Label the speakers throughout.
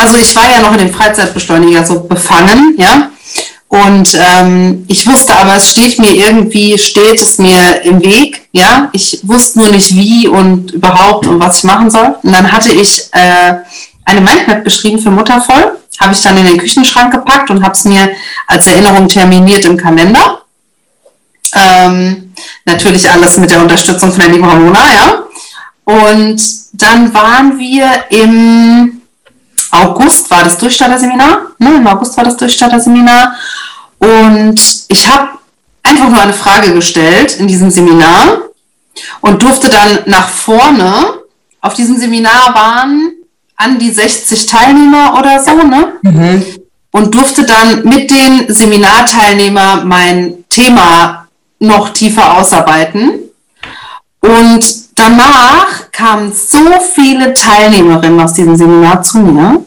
Speaker 1: Also ich war ja noch in dem Freizeitbeschleuniger so befangen, ja. Und ähm, ich wusste aber, es steht mir irgendwie, steht es mir im Weg, ja. Ich wusste nur nicht wie und überhaupt und was ich machen soll. Und dann hatte ich äh, eine Mindmap geschrieben für Muttervoll, habe ich dann in den Küchenschrank gepackt und habe es mir als Erinnerung terminiert im Kalender. Ähm, natürlich alles mit der Unterstützung von der lieben Ramona, ja. Und dann waren wir im August war das Durchstarter-Seminar. Ne? Im August war das Durchstarter-Seminar. Und ich habe einfach nur eine Frage gestellt in diesem Seminar und durfte dann nach vorne. Auf diesem Seminar waren an die 60 Teilnehmer oder so, ne? Mhm. Und durfte dann mit den Seminarteilnehmern mein Thema noch tiefer ausarbeiten. Und danach kamen so viele Teilnehmerinnen aus diesem Seminar zu mir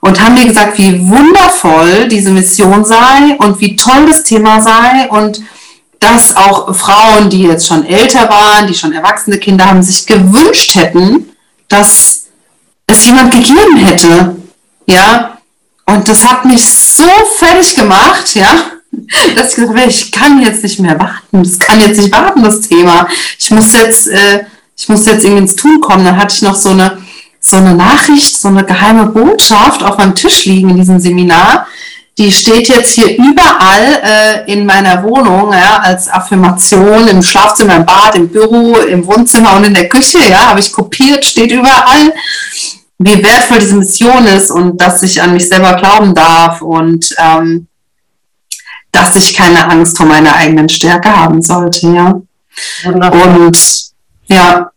Speaker 1: und haben mir gesagt, wie wundervoll diese Mission sei und wie toll das Thema sei und dass auch Frauen, die jetzt schon älter waren, die schon erwachsene Kinder haben, sich gewünscht hätten, dass es jemand gegeben hätte. Ja, und das hat mich so fertig gemacht, ja, dass ich gesagt habe, ich kann jetzt nicht mehr warten. Das kann jetzt nicht warten, das Thema. Ich muss jetzt, äh, ich muss jetzt irgendwie ins Tun kommen. Dann hatte ich noch so eine, so eine Nachricht, so eine geheime Botschaft auf meinem Tisch liegen in diesem Seminar. Die steht jetzt hier überall äh, in meiner Wohnung ja, als Affirmation im Schlafzimmer, im Bad, im Büro, im Wohnzimmer und in der Küche. Ja, habe ich kopiert, steht überall, wie wertvoll diese Mission ist und dass ich an mich selber glauben darf und ähm, dass ich keine Angst vor meiner eigenen Stärke haben sollte. Ja. Und ja,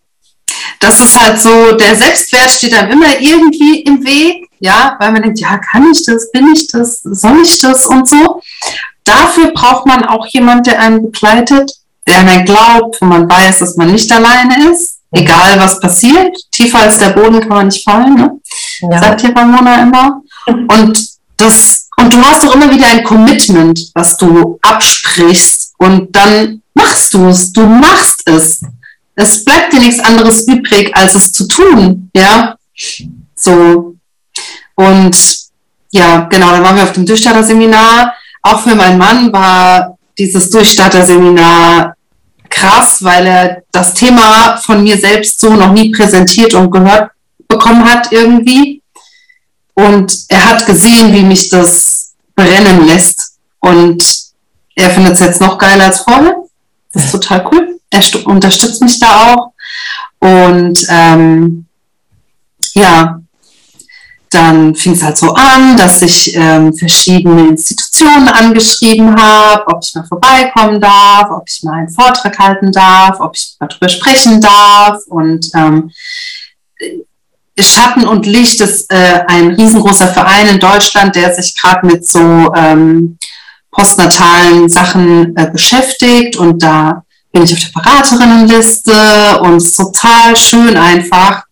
Speaker 1: das ist halt so, der Selbstwert steht dann immer irgendwie im Weg, ja, weil man denkt, ja, kann ich das, bin ich das, soll ich das und so. Dafür braucht man auch jemand, der einen begleitet, der einen glaubt, wo man weiß, dass man nicht alleine ist, egal was passiert. Tiefer als der Boden kann man nicht fallen, ne? Ja. sagt hier Ramona immer. Und das, und du hast doch immer wieder ein Commitment, was du absprichst und dann machst du es, du machst es es bleibt dir nichts anderes übrig, als es zu tun, ja. So. Und ja, genau, dann waren wir auf dem Durchstarter-Seminar. Auch für meinen Mann war dieses Durchstarter-Seminar krass, weil er das Thema von mir selbst so noch nie präsentiert und gehört bekommen hat irgendwie. Und er hat gesehen, wie mich das brennen lässt. Und er findet es jetzt noch geiler als vorher. Das ist total cool er unterstützt mich da auch. Und ähm, ja, dann fing es halt so an, dass ich ähm, verschiedene Institutionen angeschrieben habe, ob ich mal vorbeikommen darf, ob ich mal einen Vortrag halten darf, ob ich mal drüber sprechen darf. Und ähm, Schatten und Licht ist äh, ein riesengroßer Verein in Deutschland, der sich gerade mit so ähm, postnatalen Sachen äh, beschäftigt und da bin ich auf der Beraterinnenliste und es ist total schön einfach.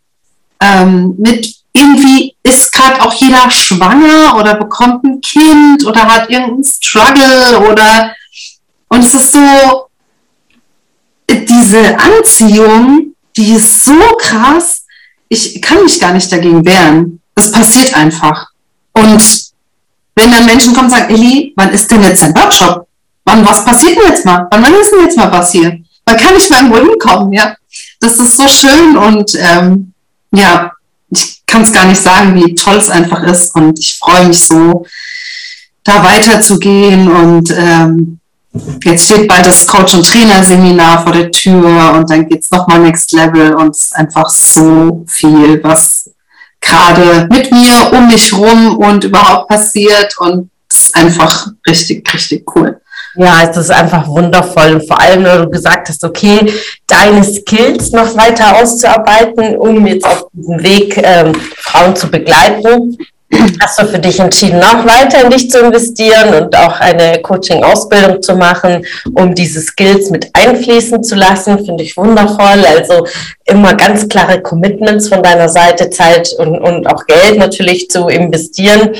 Speaker 1: Ähm, mit irgendwie ist gerade auch jeder schwanger oder bekommt ein Kind oder hat irgendeinen Struggle oder und es ist so diese Anziehung, die ist so krass. Ich kann mich gar nicht dagegen wehren. Das passiert einfach. Und wenn dann Menschen kommen und sagen, Elli, wann ist denn jetzt dein Workshop? Wann, was passiert denn jetzt mal? Wann, wann ist denn jetzt mal passiert? Wann kann ich mal irgendwo hinkommen? Ja, das ist so schön und ähm, ja, ich kann es gar nicht sagen, wie toll es einfach ist und ich freue mich so, da weiterzugehen und ähm, jetzt steht bald das Coach- und Trainer-Seminar vor der Tür und dann geht es nochmal Next Level und es ist einfach so viel, was gerade mit mir, um mich rum und überhaupt passiert und es ist einfach richtig, richtig cool.
Speaker 2: Ja, es ist einfach wundervoll. Und vor allem, wenn du gesagt hast, okay, deine Skills noch weiter auszuarbeiten, um jetzt auf diesem Weg ähm, Frauen zu begleiten. hast du für dich entschieden, auch weiter in dich zu investieren und auch eine Coaching-Ausbildung zu machen, um diese Skills mit einfließen zu lassen. Finde ich wundervoll. Also immer ganz klare Commitments von deiner Seite, Zeit und, und auch Geld natürlich zu investieren.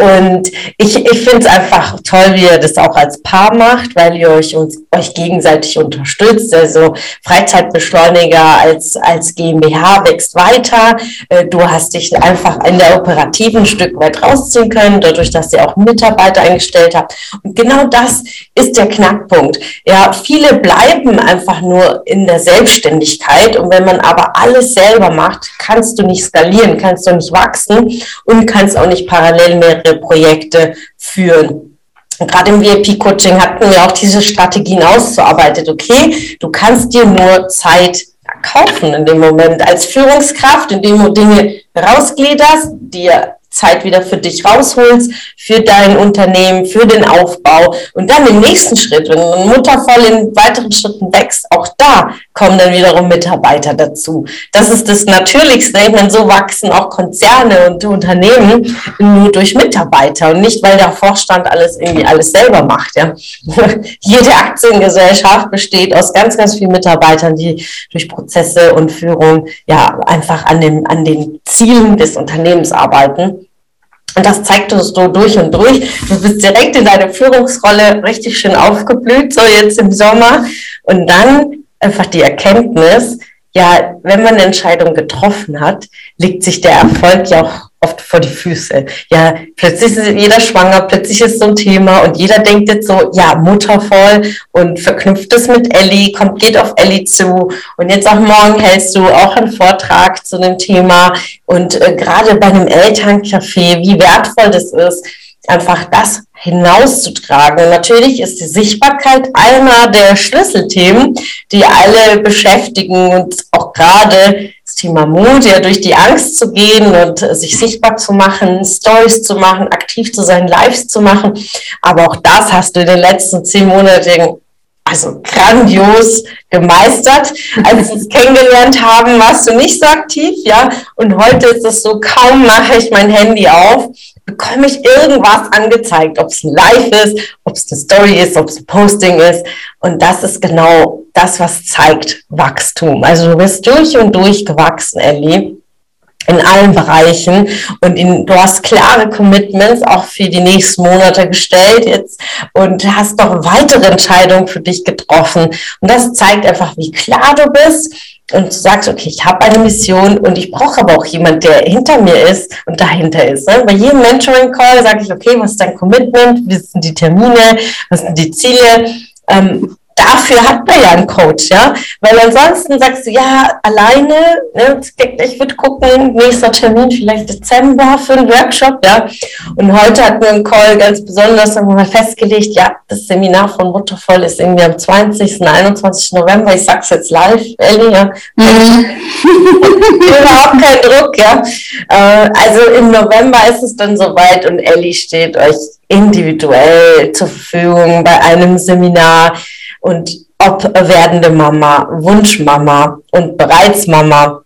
Speaker 2: Und ich, ich finde es einfach toll, wie ihr das auch als Paar macht, weil ihr euch uns, euch gegenseitig unterstützt. Also Freizeitbeschleuniger als, als GmbH wächst weiter. Äh, du hast dich einfach in der operativen Stück weit rausziehen können, dadurch, dass ihr auch Mitarbeiter eingestellt habt. Und genau das ist der Knackpunkt. Ja, viele bleiben einfach nur in der Selbstständigkeit. Und wenn man aber alles selber macht, kannst du nicht skalieren, kannst du nicht wachsen und kannst auch nicht parallel mehrere Projekte führen. Gerade im VIP-Coaching hatten wir auch diese Strategien auszuarbeitet. Okay, du kannst dir nur Zeit kaufen in dem Moment als Führungskraft, indem du Dinge rausgliederst, dir Zeit wieder für dich rausholst, für dein Unternehmen, für den Aufbau. Und dann im nächsten Schritt, wenn eine Mutter voll in weiteren Schritten wächst, auch da kommen dann wiederum Mitarbeiter dazu. Das ist das Natürlichste. Ich so wachsen auch Konzerne und Unternehmen nur durch Mitarbeiter und nicht, weil der Vorstand alles irgendwie alles selber macht. Ja. Jede Aktiengesellschaft besteht aus ganz, ganz vielen Mitarbeitern, die durch Prozesse und Führung ja einfach an, dem, an den Zielen des Unternehmens arbeiten. Und das zeigt uns so durch und durch. Du bist direkt in deine Führungsrolle richtig schön aufgeblüht, so jetzt im Sommer. Und dann einfach die Erkenntnis, ja, wenn man eine Entscheidung getroffen hat, legt sich der Erfolg ja auch oft vor die Füße. Ja, plötzlich ist jeder schwanger, plötzlich ist so ein Thema und jeder denkt jetzt so, ja, muttervoll und verknüpft es mit Ellie, kommt, geht auf Ellie zu und jetzt auch morgen hältst du auch einen Vortrag zu einem Thema und äh, gerade bei einem Elterncafé, wie wertvoll das ist, einfach das hinauszutragen. Und natürlich ist die Sichtbarkeit einer der Schlüsselthemen, die alle beschäftigen und auch gerade Thema Mut, ja durch die Angst zu gehen und sich sichtbar zu machen, Stories zu machen, aktiv zu sein, Lives zu machen. Aber auch das hast du in den letzten zehn Monaten also grandios gemeistert. Als wir uns kennengelernt haben, warst du nicht so aktiv, ja. Und heute ist es so, kaum mache ich mein Handy auf, bekomme ich irgendwas angezeigt, ob es ein Live ist, ob es eine Story ist, ob es ein Posting ist. Und das ist genau das, was zeigt Wachstum. Also du bist durch und durch gewachsen, Ellie in allen Bereichen und in, du hast klare Commitments auch für die nächsten Monate gestellt jetzt und hast noch weitere Entscheidungen für dich getroffen. Und das zeigt einfach, wie klar du bist und sagst, okay, ich habe eine Mission und ich brauche aber auch jemand, der hinter mir ist und dahinter ist. Ne? Bei jedem Mentoring-Call sage ich, okay, was ist dein Commitment, wie sind die Termine, was sind die Ziele, ähm, dafür hat man ja einen Coach, ja. Weil ansonsten sagst du, ja, alleine, ne, ich würde gucken, nächster Termin vielleicht Dezember für einen Workshop, ja. Und heute hatten wir einen Call ganz besonders, haben wir mal festgelegt, ja, das Seminar von Muttervoll ist irgendwie am 20., 21. November, ich sag's jetzt live, Ellie, ja. Mhm. Überhaupt kein Druck, ja. Äh, also im November ist es dann soweit und Ellie steht euch individuell zur Verfügung bei einem Seminar und ob werdende Mama, Wunschmama und bereits Mama,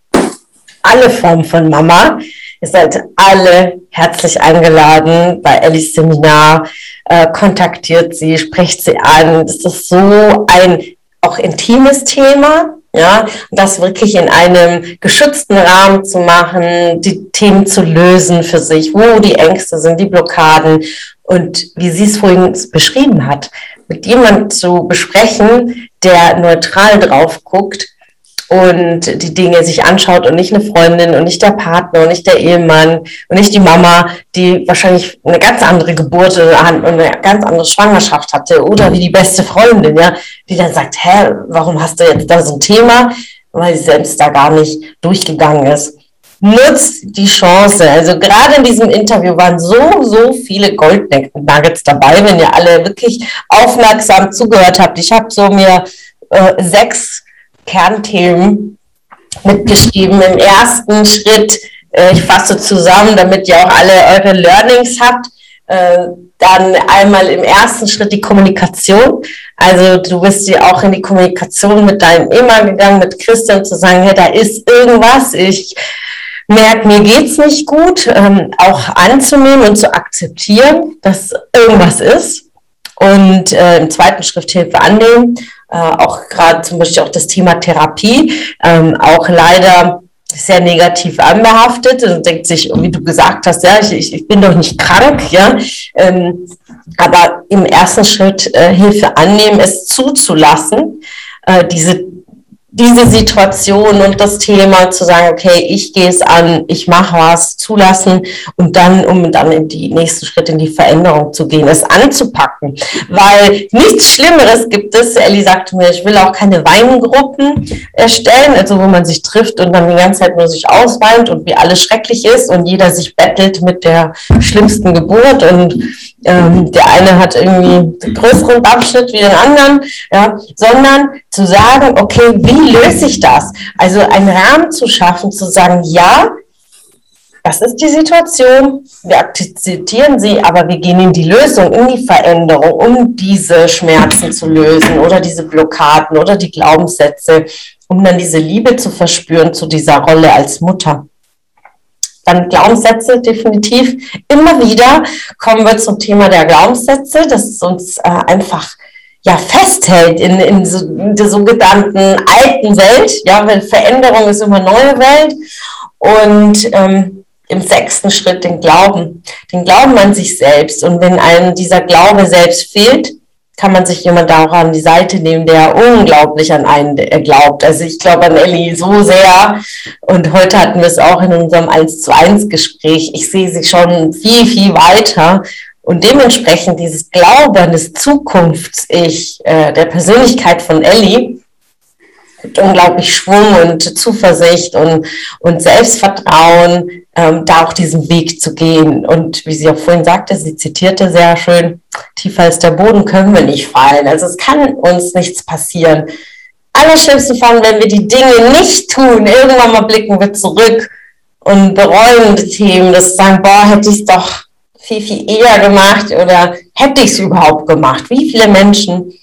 Speaker 2: alle Formen von Mama. Ihr seid alle herzlich eingeladen bei Ellis Seminar. Äh, kontaktiert sie, sprecht sie an. Das ist so ein auch intimes Thema, ja, das wirklich in einem geschützten Rahmen zu machen, die Themen zu lösen für sich, wo die Ängste sind, die Blockaden und wie sie es vorhin beschrieben hat, mit jemandem zu besprechen, der neutral drauf guckt und die Dinge sich anschaut und nicht eine Freundin und nicht der Partner und nicht der Ehemann und nicht die Mama, die wahrscheinlich eine ganz andere Geburt und eine ganz andere Schwangerschaft hatte oder wie die beste Freundin, ja, die dann sagt, hä, warum hast du jetzt da so ein Thema? Weil sie selbst da gar nicht durchgegangen ist nutzt die Chance. Also gerade in diesem Interview waren so, so viele Goldnuggets dabei, wenn ihr alle wirklich aufmerksam zugehört habt. Ich habe so mir äh, sechs Kernthemen mitgeschrieben. Im ersten Schritt, äh, ich fasse zusammen, damit ihr auch alle eure Learnings habt. Äh, dann einmal im ersten Schritt die Kommunikation. Also du bist ja auch in die Kommunikation mit deinem Ehemann gegangen, mit Christian, zu sagen, hey, da ist irgendwas. Ich merkt, mir geht's nicht gut, ähm, auch anzunehmen und zu akzeptieren, dass irgendwas ist. Und äh, im zweiten Schritt Hilfe annehmen, äh, auch gerade zum Beispiel auch das Thema Therapie, ähm, auch leider sehr negativ anbehaftet und denkt sich, wie du gesagt hast, ja, ich, ich bin doch nicht krank, ja. Ähm, aber im ersten Schritt äh, Hilfe annehmen, es zuzulassen, äh, diese diese Situation und das Thema zu sagen, okay, ich gehe es an, ich mache was, zulassen und dann, um dann in die nächsten Schritte in die Veränderung zu gehen, es anzupacken. Weil nichts Schlimmeres gibt es, Ellie sagte mir, ich will auch keine Weingruppen erstellen, also wo man sich trifft und dann die ganze Zeit nur sich ausweint und wie alles schrecklich ist und jeder sich bettelt mit der schlimmsten Geburt und ähm, der eine hat irgendwie einen größeren Abschnitt wie den anderen, ja, sondern zu sagen, okay, wie löse ich das? Also einen Rahmen zu schaffen, zu sagen, ja, das ist die Situation, wir akzeptieren sie, aber wir gehen in die Lösung, in die Veränderung, um diese Schmerzen zu lösen oder diese Blockaden oder die Glaubenssätze, um dann diese Liebe zu verspüren zu dieser Rolle als Mutter dann Glaubenssätze definitiv. Immer wieder kommen wir zum Thema der Glaubenssätze, dass es uns äh, einfach ja, festhält in, in, so, in der sogenannten alten Welt. Ja, weil Veränderung ist immer neue Welt. Und ähm, im sechsten Schritt den Glauben, den Glauben an sich selbst. Und wenn einem dieser Glaube selbst fehlt, kann man sich jemand auch an die Seite nehmen, der unglaublich an einen glaubt. Also ich glaube an Ellie so sehr. Und heute hatten wir es auch in unserem 1 zu 1 Gespräch. Ich sehe sie schon viel, viel weiter. Und dementsprechend dieses Glauben, das Zukunfts-Ich äh, der Persönlichkeit von Ellie, unglaublich Schwung und Zuversicht und, und Selbstvertrauen, ähm, da auch diesen Weg zu gehen. Und wie sie auch vorhin sagte, sie zitierte sehr schön, tiefer als der Boden können wir nicht fallen. Also es kann uns nichts passieren. Allerschlimmsten Fall, wenn wir die Dinge nicht tun, irgendwann mal blicken wir zurück und bereuen die Themen, das sagen, boah, hätte ich es doch viel, viel eher gemacht oder hätte ich es überhaupt gemacht? Wie viele Menschen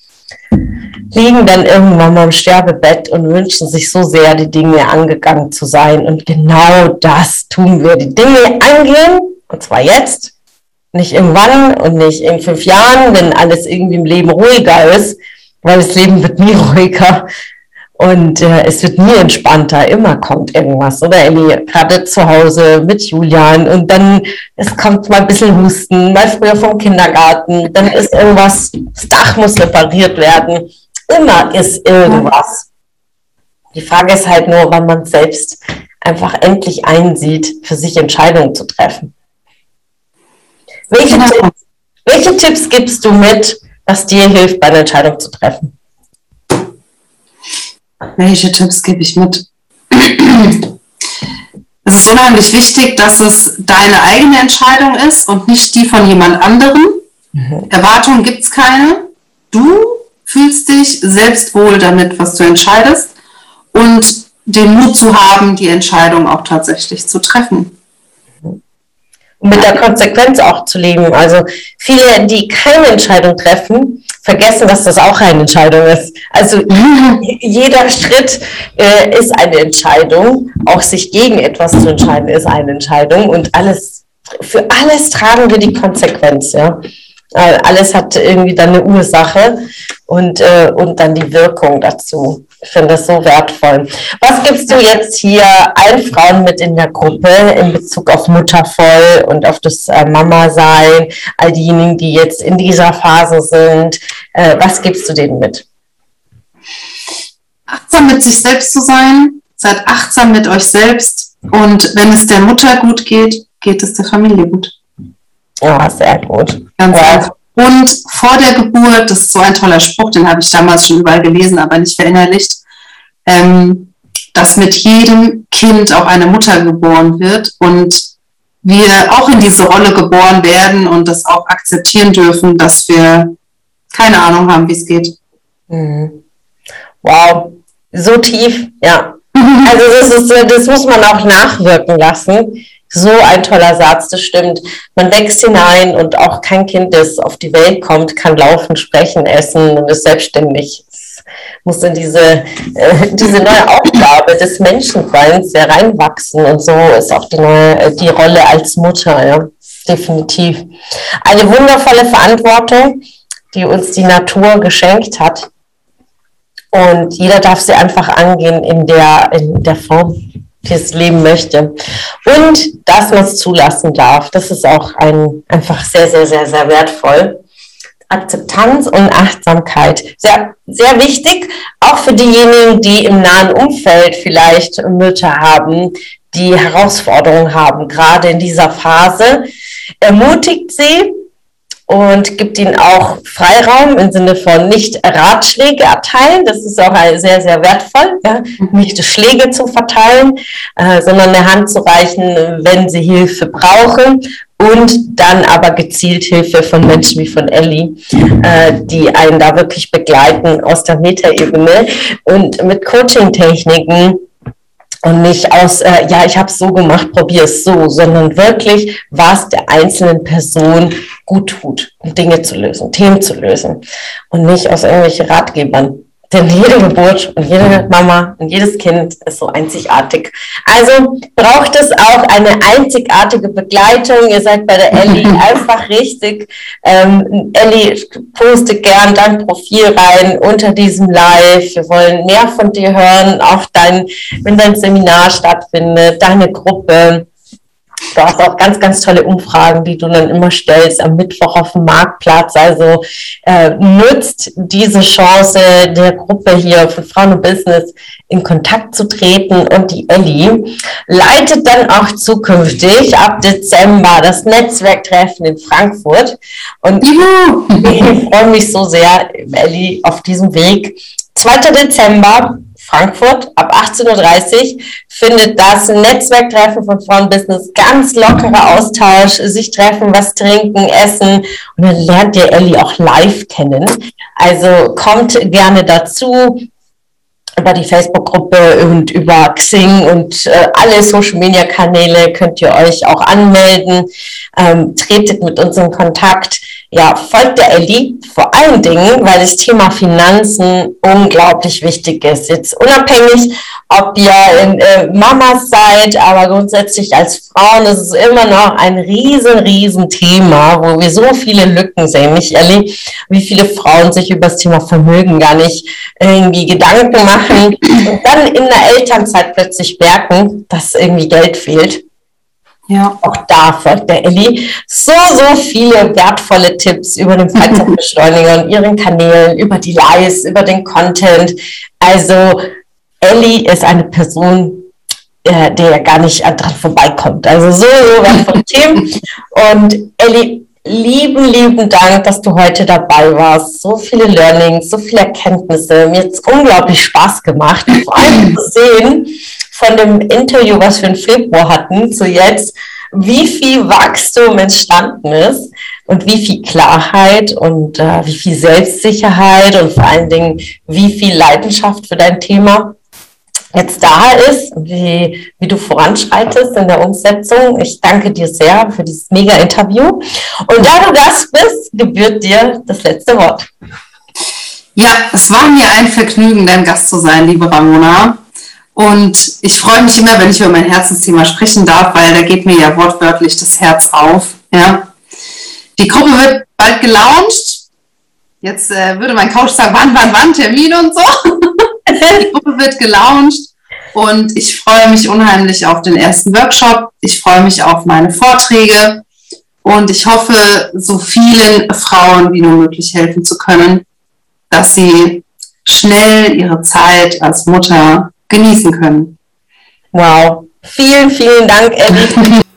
Speaker 2: liegen dann irgendwann mal im Sterbebett und wünschen sich so sehr, die Dinge angegangen zu sein. Und genau das tun wir. Die Dinge angehen, und zwar jetzt, nicht irgendwann und nicht in fünf Jahren, wenn alles irgendwie im Leben ruhiger ist, weil das Leben wird nie ruhiger. Und äh, es wird nie entspannter, immer kommt irgendwas, oder Ellie? Gerade zu Hause mit Julian und dann es kommt mal ein bisschen Husten, mal früher vom Kindergarten, dann ist irgendwas, das Dach muss repariert werden. Immer ist irgendwas. Die Frage ist halt nur, wann man selbst einfach endlich einsieht, für sich Entscheidungen zu treffen. Welche, genau. Tipps, welche Tipps gibst du mit, was dir hilft, bei der Entscheidung zu treffen?
Speaker 1: Welche Tipps gebe ich mit? Es ist unheimlich wichtig, dass es deine eigene Entscheidung ist und nicht die von jemand anderem. Mhm. Erwartungen gibt es keine. Du fühlst dich selbst wohl damit, was du entscheidest und den Mut zu haben, die Entscheidung auch tatsächlich zu treffen.
Speaker 2: Und mit der Konsequenz auch zu leben. Also viele, die keine Entscheidung treffen, vergessen, dass das auch eine Entscheidung ist. Also jeder Schritt äh, ist eine Entscheidung. Auch sich gegen etwas zu entscheiden ist eine Entscheidung. Und alles, für alles tragen wir die Konsequenz, ja. Alles hat irgendwie dann eine Ursache und, äh, und dann die Wirkung dazu. Ich finde das so wertvoll. Was gibst du jetzt hier allen Frauen mit in der Gruppe in Bezug auf Muttervoll und auf das äh, Mama-Sein, all diejenigen, die jetzt in dieser Phase sind? Äh, was gibst du denen mit?
Speaker 1: Achtsam mit sich selbst zu sein, seid achtsam mit euch selbst und wenn es der Mutter gut geht, geht es der Familie gut.
Speaker 2: Ja, sehr gut.
Speaker 1: Ganz ja. einfach. Und vor der Geburt, das ist so ein toller Spruch, den habe ich damals schon überall gelesen, aber nicht verinnerlicht, ähm, dass mit jedem Kind auch eine Mutter geboren wird und wir auch in diese Rolle geboren werden und das auch akzeptieren dürfen, dass wir keine Ahnung haben, wie es geht.
Speaker 2: Mhm. Wow, so tief, ja. Also das, ist, das muss man auch nachwirken lassen. So ein toller Satz, das stimmt. Man wächst hinein und auch kein Kind, das auf die Welt kommt, kann laufen, sprechen, essen und ist selbstständig. muss in diese, äh, diese neue Aufgabe des Menschenseins ja reinwachsen. Und so ist auch die, neue, äh, die Rolle als Mutter, ja, definitiv. Eine wundervolle Verantwortung, die uns die Natur geschenkt hat. Und jeder darf sie einfach angehen in der, in der Form, es leben möchte. Und dass man es zulassen darf, das ist auch ein, einfach sehr, sehr, sehr, sehr wertvoll. Akzeptanz und Achtsamkeit. Sehr, sehr wichtig, auch für diejenigen, die im nahen Umfeld vielleicht Mütter haben, die Herausforderungen haben, gerade in dieser Phase. Ermutigt sie, und gibt ihnen auch Freiraum im Sinne von nicht Ratschläge erteilen. Das ist auch sehr, sehr wertvoll, ja? nicht Schläge zu verteilen, äh, sondern eine Hand zu reichen, wenn sie Hilfe brauchen. Und dann aber gezielt Hilfe von Menschen wie von Ellie, äh, die einen da wirklich begleiten aus der Metaebene und mit Coaching-Techniken und nicht aus, äh, ja, ich habe es so gemacht, probier es so, sondern wirklich, was der einzelnen Person gut tut, um Dinge zu lösen, Themen zu lösen und nicht aus irgendwelchen Ratgebern. Denn jede Geburt und jede Mama und jedes Kind ist so einzigartig. Also braucht es auch eine einzigartige Begleitung. Ihr seid bei der Ellie einfach richtig. Ähm, Ellie, poste gern dein Profil rein unter diesem Live. Wir wollen mehr von dir hören, auch dein, wenn dein Seminar stattfindet, deine Gruppe. Du hast auch ganz, ganz tolle Umfragen, die du dann immer stellst am Mittwoch auf dem Marktplatz. Also äh, nutzt diese Chance der Gruppe hier von Frauen und Business in Kontakt zu treten. Und die Ellie leitet dann auch zukünftig ab Dezember das Netzwerktreffen in Frankfurt. Und ich freue mich so sehr, Ellie, auf diesem Weg. 2. Dezember Frankfurt ab 18.30 Uhr findet das Netzwerktreffen von Frauenbusiness ganz lockerer Austausch, sich treffen, was trinken, essen und dann lernt ihr Ellie auch live kennen. Also kommt gerne dazu über die Facebook-Gruppe und über Xing und äh, alle Social-Media-Kanäle könnt ihr euch auch anmelden. Ähm, tretet mit uns in Kontakt ja, folgt der Ellie vor allen Dingen, weil das Thema Finanzen unglaublich wichtig ist. Jetzt unabhängig, ob ihr in, äh, Mamas seid, aber grundsätzlich als Frauen ist es immer noch ein riesen, riesen Thema, wo wir so viele Lücken sehen. Ich erlebe, wie viele Frauen sich über das Thema Vermögen gar nicht irgendwie Gedanken machen und dann in der Elternzeit plötzlich merken, dass irgendwie Geld fehlt. Ja. Auch da folgt der Elli so, so viele wertvolle Tipps über den Freizeitbeschleuniger und ihren Kanälen, über die Lives, über den Content. Also Elli ist eine Person, äh, der gar nicht dran vorbeikommt. Also so, so wertvolle Themen. Und Elli, lieben, lieben Dank, dass du heute dabei warst. So viele Learnings, so viele Erkenntnisse. Mir hat es unglaublich Spaß gemacht, vor allem zu sehen, von dem Interview, was wir im Februar hatten, zu jetzt, wie viel Wachstum entstanden ist und wie viel Klarheit und äh, wie viel Selbstsicherheit und vor allen Dingen wie viel Leidenschaft für dein Thema jetzt da ist, wie, wie du voranschreitest in der Umsetzung. Ich danke dir sehr für dieses mega Interview. Und da du das bist, gebührt dir das letzte Wort.
Speaker 1: Ja, es war mir ein Vergnügen, dein Gast zu sein, liebe Ramona. Und ich freue mich immer, wenn ich über mein Herzensthema sprechen darf, weil da geht mir ja wortwörtlich das Herz auf. Ja. Die Gruppe wird bald gelauncht. Jetzt äh, würde mein Coach sagen, wann, wann, wann, Termin und so. Die Gruppe wird gelauncht und ich freue mich unheimlich auf den ersten Workshop. Ich freue mich auf meine Vorträge und ich hoffe, so vielen Frauen wie nur möglich helfen zu können, dass sie schnell ihre Zeit als Mutter genießen können.
Speaker 2: Wow. Vielen, vielen Dank, Eddie.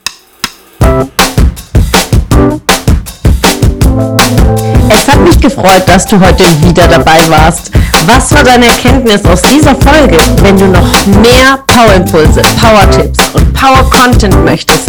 Speaker 2: Es hat mich gefreut, dass du heute wieder dabei warst. Was war deine Erkenntnis aus dieser Folge? Wenn du noch mehr Power-Impulse, Power-Tipps und Power-Content möchtest,